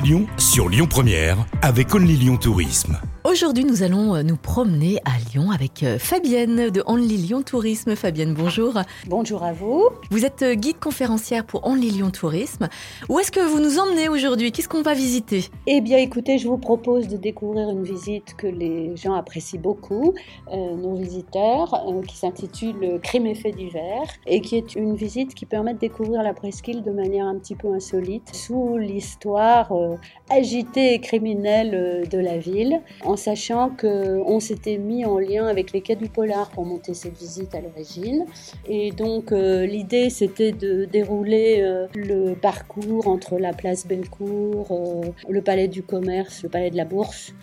Lyon sur Lyon Première avec Only Lyon Tourisme. Aujourd'hui, nous allons euh, nous promener à Lyon avec euh, Fabienne de Only Lyon Tourisme. Fabienne, bonjour. Bonjour à vous. Vous êtes euh, guide conférencière pour Only Lyon Tourisme. Où est-ce que vous nous emmenez aujourd'hui? Qu'est-ce qu'on va visiter? Eh bien, écoutez, je vous propose de découvrir une visite que les gens apprécient beaucoup, euh, nos visiteurs, euh, qui s'intitule Crime et faits divers et qui est une visite qui permet de découvrir la presqu'île de manière un petit peu insolite sous l'histoire euh, agitée et criminelle de la ville, en sachant qu'on s'était mis en lien avec les quais du Polar pour monter cette visite à l'origine. Et donc, euh, l'idée, c'était de dérouler euh, le parcours entre la place Bellecour, euh, le palais du commerce, le palais de la Bourse,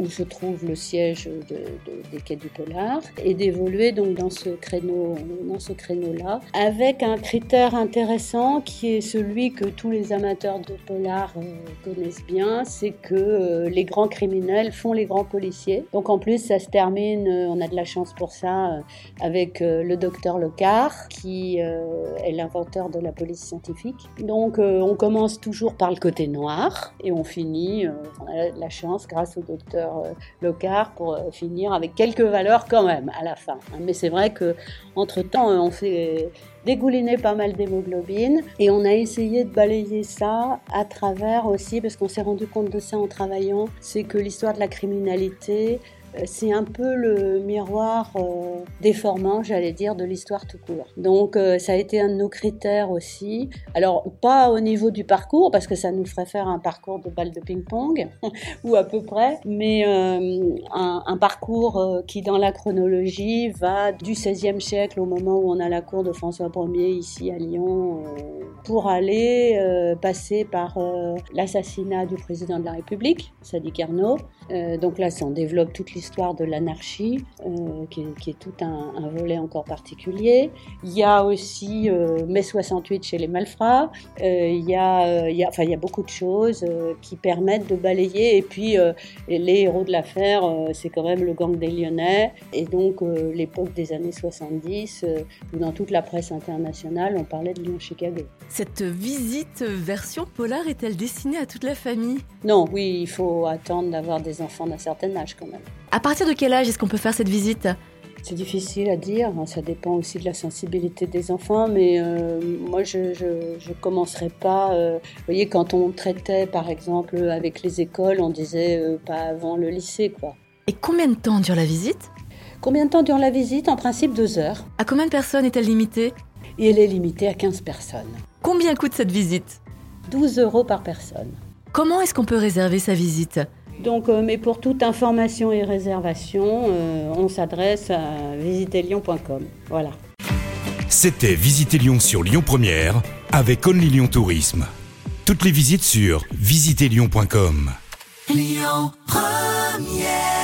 où se trouve le siège de- de- des quais du Polar, et d'évoluer donc dans ce créneau, dans ce créneau-là, avec un critère intéressant qui est celui que tous les amateurs de polar connaissent bien, c'est que les grands criminels font les grands Donc en plus, ça se termine, euh, on a de la chance pour ça, euh, avec euh, le docteur Lecard, qui est l'inventeur de la police scientifique. Donc on commence toujours par le côté noir et on finit, on a de la chance grâce au docteur Lecard pour finir avec quelques valeurs quand même à la fin. Mais c'est vrai que entre temps, on fait dégouliner pas mal d'hémoglobine et on a essayé de balayer ça à travers aussi, parce qu'on s'est rendu compte de ça en travaillant, c'est que l'histoire de la criminalité, c'est un peu le miroir euh, déformant, j'allais dire, de l'histoire tout court. Donc euh, ça a été un de nos critères aussi. Alors pas au niveau du parcours, parce que ça nous ferait faire un parcours de balle de ping-pong, ou à peu près, mais euh, un, un parcours euh, qui dans la chronologie va du XVIe siècle au moment où on a la cour de François Ier ici à Lyon, euh, pour aller euh, passer par euh, l'assassinat du président de la République, Sadi Carnot. Euh, donc là, ça, on développe toute l'histoire de l'anarchie, euh, qui, est- qui est tout un, un volet encore particulier. Il y a aussi euh, mai 68 chez les malfrats. Euh, il, y a, euh, il, y a, enfin, il y a beaucoup de choses qui permettent de balayer. Et puis, les héros de l'affaire, c'est quand même le gang des Lyonnais. Et donc, l'époque des années 70, euh, où dans toute la presse internationale, on parlait de Lyon-Chicago. Cette visite version polar est-elle destinée à toute la famille? Non, oui, il faut attendre d'avoir des enfants d'un certain âge quand même. À partir de quel âge est-ce qu'on peut faire cette visite? C'est difficile à dire, hein, ça dépend aussi de la sensibilité des enfants, mais euh, moi je je, je commencerai pas. euh, vous voyez, quand on traitait par exemple avec les écoles, on disait euh, pas avant le lycée quoi. Et combien de temps dure la visite? Combien de temps dure la visite? En principe deux heures, À combien de personnes est-elle limitée? Et elle est limitée à 15 personnes. Combien coûte cette visite? 12 euros par personne. Comment est-ce qu'on peut réserver sa visite? Donc, euh, mais pour toute information et réservation, euh, on s'adresse à visitelion.com. Voilà. C'était Visitez Lyon sur Lyon Première avec Only Lyon Tourisme. Toutes les visites sur visitezlyon.com. Lyon Première